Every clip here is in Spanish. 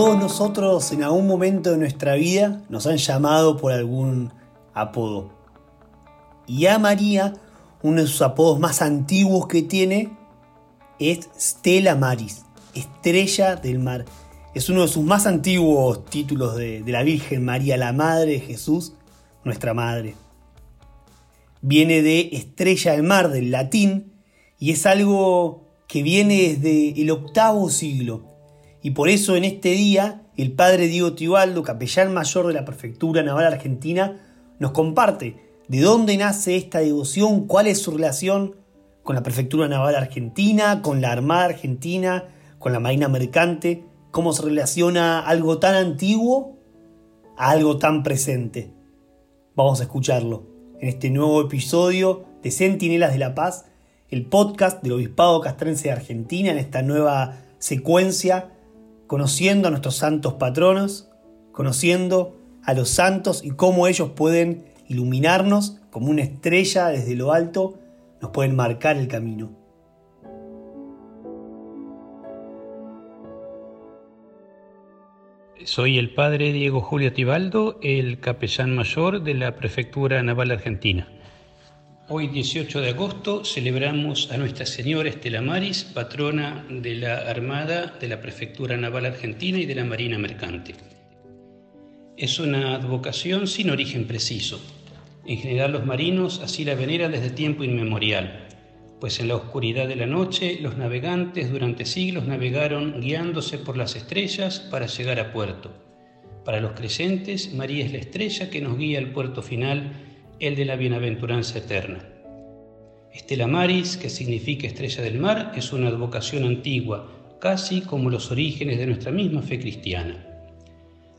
todos nosotros en algún momento de nuestra vida nos han llamado por algún apodo. Y a María, uno de sus apodos más antiguos que tiene es Stella Maris, estrella del mar. Es uno de sus más antiguos títulos de, de la Virgen María, la Madre de Jesús, nuestra Madre. Viene de estrella del mar, del latín, y es algo que viene desde el octavo siglo. Y por eso en este día el padre Diego Tibaldo, capellán mayor de la Prefectura Naval Argentina, nos comparte de dónde nace esta devoción, cuál es su relación con la Prefectura Naval Argentina, con la Armada Argentina, con la Marina Mercante, cómo se relaciona algo tan antiguo a algo tan presente. Vamos a escucharlo en este nuevo episodio de Centinelas de la Paz, el podcast del Obispado Castrense de Argentina, en esta nueva secuencia, conociendo a nuestros santos patronos, conociendo a los santos y cómo ellos pueden iluminarnos como una estrella desde lo alto, nos pueden marcar el camino. Soy el padre Diego Julio Tibaldo, el capellán mayor de la Prefectura Naval Argentina. Hoy, 18 de agosto, celebramos a Nuestra Señora Estela Maris, patrona de la Armada, de la Prefectura Naval Argentina y de la Marina Mercante. Es una advocación sin origen preciso. En general los marinos así la veneran desde tiempo inmemorial pues en la oscuridad de la noche los navegantes durante siglos navegaron guiándose por las estrellas para llegar a puerto. Para los creyentes, María es la estrella que nos guía al puerto final, el de la bienaventuranza eterna. Estela Maris, que significa estrella del mar, es una advocación antigua, casi como los orígenes de nuestra misma fe cristiana.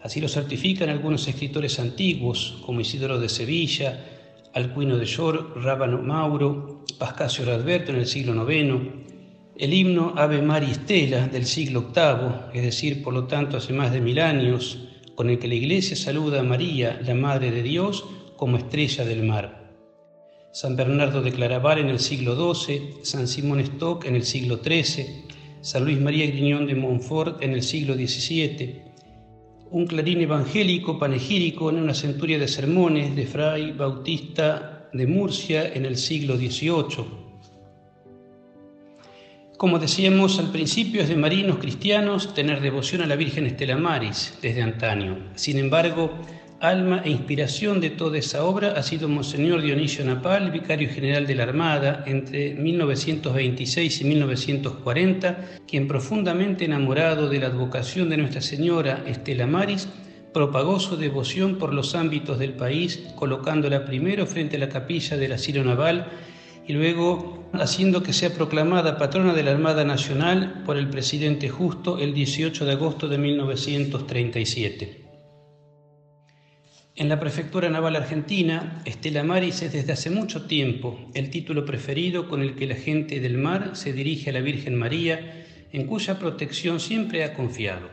Así lo certifican algunos escritores antiguos, como Isidoro de Sevilla, Alcuino de Yor, Rábano Mauro, Pascasio Radberto en el siglo IX, el himno Ave Maria Stella del siglo VIII, es decir, por lo tanto hace más de mil años, con el que la Iglesia saluda a María, la Madre de Dios, como estrella del mar. San Bernardo de Claraval en el siglo XII, San Simón Stock en el siglo XIII, San Luis María Griñón de Montfort en el siglo XVII, un clarín evangélico panegírico en una centuria de sermones de Fray Bautista de Murcia en el siglo XVIII. Como decíamos al principio, es de marinos cristianos tener devoción a la Virgen Estela Maris desde antaño. Sin embargo, alma e inspiración de toda esa obra ha sido Monseñor Dionisio Napal, vicario general de la Armada entre 1926 y 1940, quien profundamente enamorado de la advocación de Nuestra Señora Estela Maris, propagó su devoción por los ámbitos del país, colocándola primero frente a la capilla del asilo naval y luego haciendo que sea proclamada patrona de la Armada Nacional por el presidente justo el 18 de agosto de 1937. En la Prefectura Naval Argentina, Estela Maris es desde hace mucho tiempo el título preferido con el que la gente del mar se dirige a la Virgen María, en cuya protección siempre ha confiado.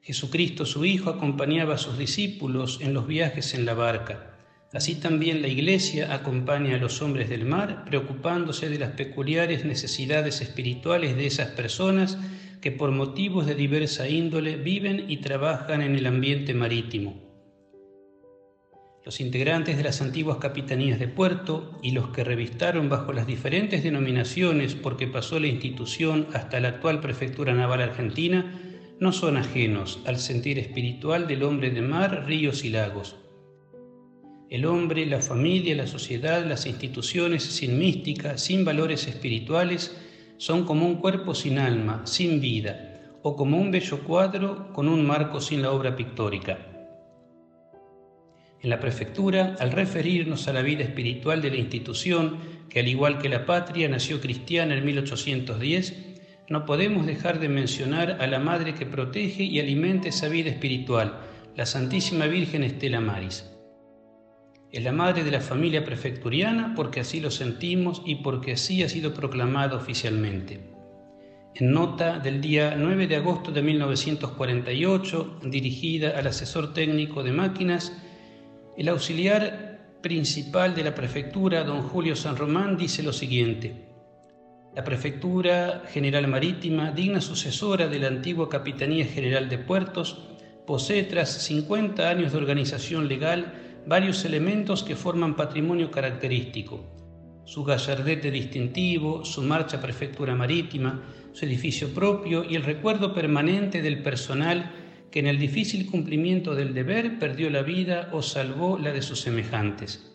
Jesucristo, su Hijo, acompañaba a sus discípulos en los viajes en la barca. Así también la Iglesia acompaña a los hombres del mar, preocupándose de las peculiares necesidades espirituales de esas personas que por motivos de diversa índole viven y trabajan en el ambiente marítimo los integrantes de las antiguas capitanías de puerto y los que revistaron bajo las diferentes denominaciones porque pasó la institución hasta la actual Prefectura Naval Argentina, no son ajenos al sentir espiritual del hombre de mar, ríos y lagos. El hombre, la familia, la sociedad, las instituciones sin mística, sin valores espirituales, son como un cuerpo sin alma, sin vida, o como un bello cuadro con un marco sin la obra pictórica. En la prefectura, al referirnos a la vida espiritual de la institución, que al igual que la patria nació cristiana en 1810, no podemos dejar de mencionar a la Madre que protege y alimenta esa vida espiritual, la Santísima Virgen Estela Maris. Es la madre de la familia prefecturiana porque así lo sentimos y porque así ha sido proclamada oficialmente. En nota del día 9 de agosto de 1948, dirigida al asesor técnico de máquinas, el auxiliar principal de la prefectura, don Julio San Román, dice lo siguiente. La Prefectura General Marítima, digna sucesora de la antigua Capitanía General de Puertos, posee tras 50 años de organización legal varios elementos que forman patrimonio característico. Su gallardete distintivo, su marcha prefectura marítima, su edificio propio y el recuerdo permanente del personal que en el difícil cumplimiento del deber perdió la vida o salvó la de sus semejantes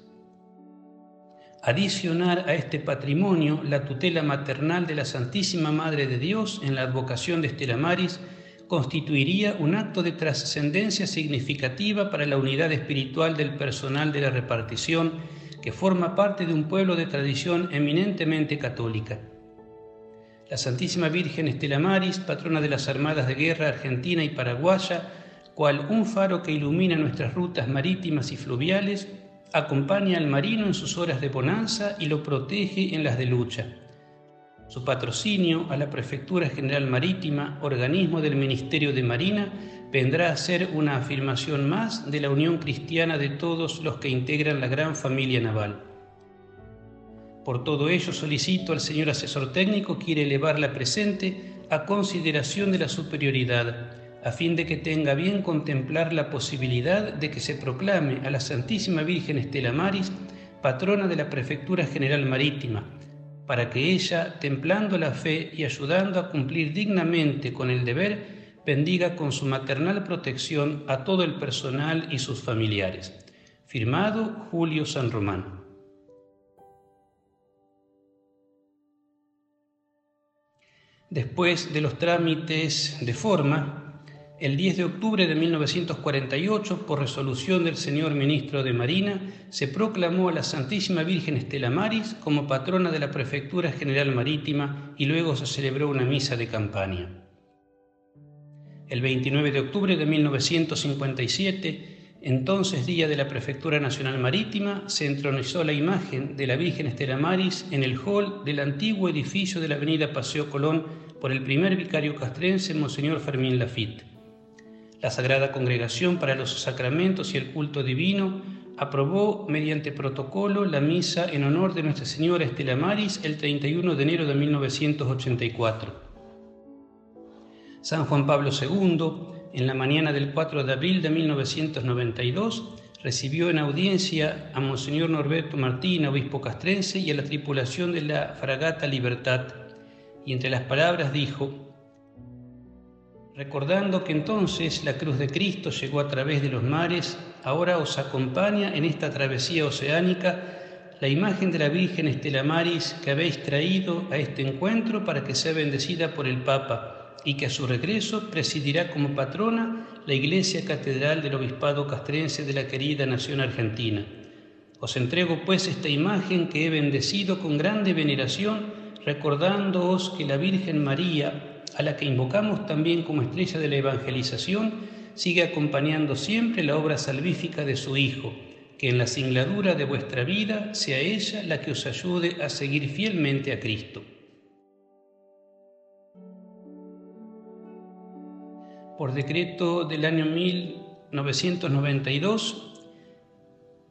adicionar a este patrimonio la tutela maternal de la Santísima Madre de Dios en la advocación de Estela Maris constituiría un acto de trascendencia significativa para la unidad espiritual del personal de la repartición que forma parte de un pueblo de tradición eminentemente católica. La Santísima Virgen Estela Maris, patrona de las Armadas de Guerra Argentina y Paraguaya, cual un faro que ilumina nuestras rutas marítimas y fluviales, acompaña al marino en sus horas de bonanza y lo protege en las de lucha. Su patrocinio a la Prefectura General Marítima, organismo del Ministerio de Marina, vendrá a ser una afirmación más de la unión cristiana de todos los que integran la gran familia naval. Por todo ello solicito al señor asesor técnico quiere elevar la presente a consideración de la superioridad a fin de que tenga bien contemplar la posibilidad de que se proclame a la Santísima Virgen Estela Maris patrona de la Prefectura General Marítima, para que ella, templando la fe y ayudando a cumplir dignamente con el deber, bendiga con su maternal protección a todo el personal y sus familiares. Firmado Julio San Román. Después de los trámites de forma, el 10 de octubre de 1948, por resolución del señor ministro de Marina, se proclamó a la Santísima Virgen Estela Maris como patrona de la Prefectura General Marítima y luego se celebró una misa de campaña. El 29 de octubre de 1957, entonces día de la Prefectura Nacional Marítima, se entronizó la imagen de la Virgen Estela Maris en el hall del antiguo edificio de la Avenida Paseo Colón por el primer vicario castrense, Monseñor Fermín Lafitte. La Sagrada Congregación para los Sacramentos y el Culto Divino aprobó mediante protocolo la misa en honor de Nuestra Señora Estela Maris el 31 de enero de 1984. San Juan Pablo II, en la mañana del 4 de abril de 1992, recibió en audiencia a Monseñor Norberto Martín, obispo castrense, y a la tripulación de la fragata Libertad, y entre las palabras dijo, Recordando que entonces la cruz de Cristo llegó a través de los mares, ahora os acompaña en esta travesía oceánica la imagen de la Virgen Estela Maris que habéis traído a este encuentro para que sea bendecida por el Papa y que a su regreso presidirá como patrona la Iglesia Catedral del Obispado Castrense de la querida nación argentina. Os entrego pues esta imagen que he bendecido con grande veneración, recordándoos que la Virgen María, a la que invocamos también como estrella de la evangelización, sigue acompañando siempre la obra salvífica de su Hijo, que en la singladura de vuestra vida sea ella la que os ayude a seguir fielmente a Cristo. Por decreto del año 1992,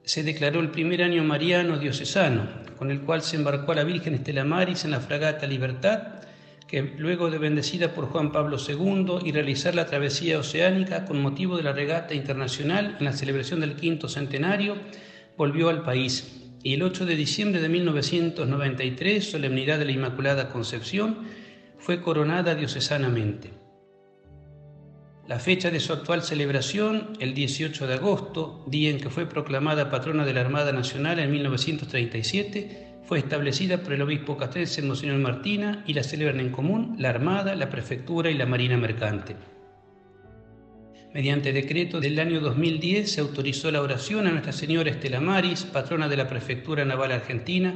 se declaró el primer año mariano diocesano, con el cual se embarcó a la Virgen Estela Maris en la fragata Libertad que luego de bendecida por Juan Pablo II y realizar la travesía oceánica con motivo de la regata internacional en la celebración del quinto centenario, volvió al país y el 8 de diciembre de 1993, solemnidad de la Inmaculada Concepción, fue coronada diocesanamente. La fecha de su actual celebración, el 18 de agosto, día en que fue proclamada patrona de la Armada Nacional en 1937, fue establecida por el obispo castrense Monseñor Martina y la celebran en común la Armada, la Prefectura y la Marina Mercante. Mediante decreto del año 2010 se autorizó la oración a Nuestra Señora Estela Maris, patrona de la Prefectura Naval Argentina,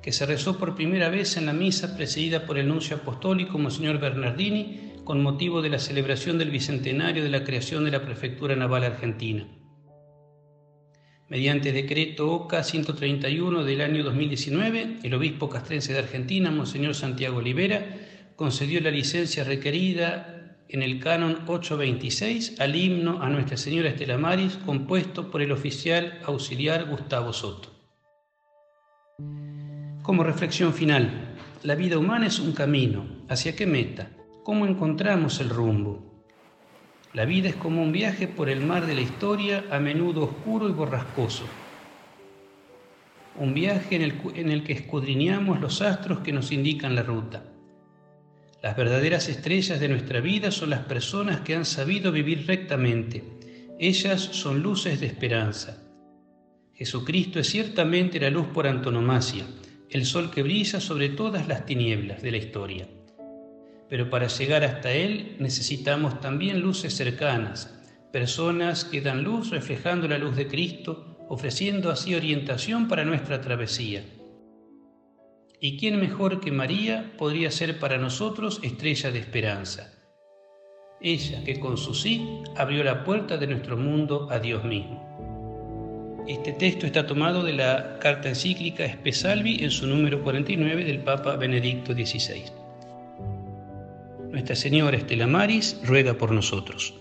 que se rezó por primera vez en la misa presidida por el nuncio apostólico Monseñor Bernardini con motivo de la celebración del bicentenario de la creación de la Prefectura Naval Argentina mediante decreto OCA 131 del año 2019, el obispo castrense de Argentina, Monseñor Santiago Olivera, concedió la licencia requerida en el canon 826 al himno a Nuestra Señora Estela Maris, compuesto por el oficial auxiliar Gustavo Soto. Como reflexión final, la vida humana es un camino. ¿Hacia qué meta? ¿Cómo encontramos el rumbo? La vida es como un viaje por el mar de la historia, a menudo oscuro y borrascoso. Un viaje en el, en el que escudriñamos los astros que nos indican la ruta. Las verdaderas estrellas de nuestra vida son las personas que han sabido vivir rectamente. Ellas son luces de esperanza. Jesucristo es ciertamente la luz por antonomasia, el sol que brilla sobre todas las tinieblas de la historia. Pero para llegar hasta Él necesitamos también luces cercanas, personas que dan luz reflejando la luz de Cristo, ofreciendo así orientación para nuestra travesía. ¿Y quién mejor que María podría ser para nosotros estrella de esperanza? Ella que con su sí abrió la puerta de nuestro mundo a Dios mismo. Este texto está tomado de la carta encíclica Espesalvi en su número 49 del Papa Benedicto XVI. Nuestra Señora Estela Maris ruega por nosotros.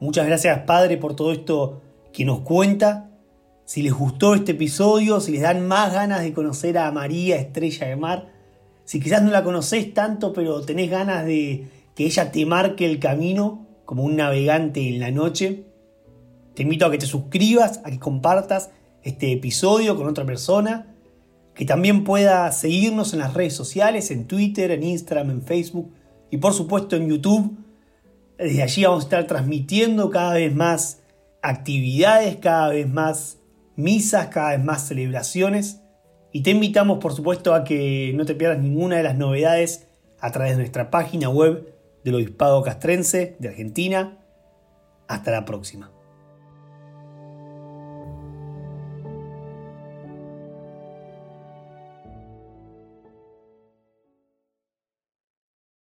Muchas gracias Padre por todo esto que nos cuenta. Si les gustó este episodio, si les dan más ganas de conocer a María Estrella de Mar, si quizás no la conocés tanto, pero tenés ganas de que ella te marque el camino, como un navegante en la noche. Te invito a que te suscribas, a que compartas este episodio con otra persona, que también pueda seguirnos en las redes sociales, en Twitter, en Instagram, en Facebook y por supuesto en YouTube. Desde allí vamos a estar transmitiendo cada vez más actividades, cada vez más misas, cada vez más celebraciones. Y te invitamos por supuesto a que no te pierdas ninguna de las novedades a través de nuestra página web del Obispado Castrense de Argentina. Hasta la próxima.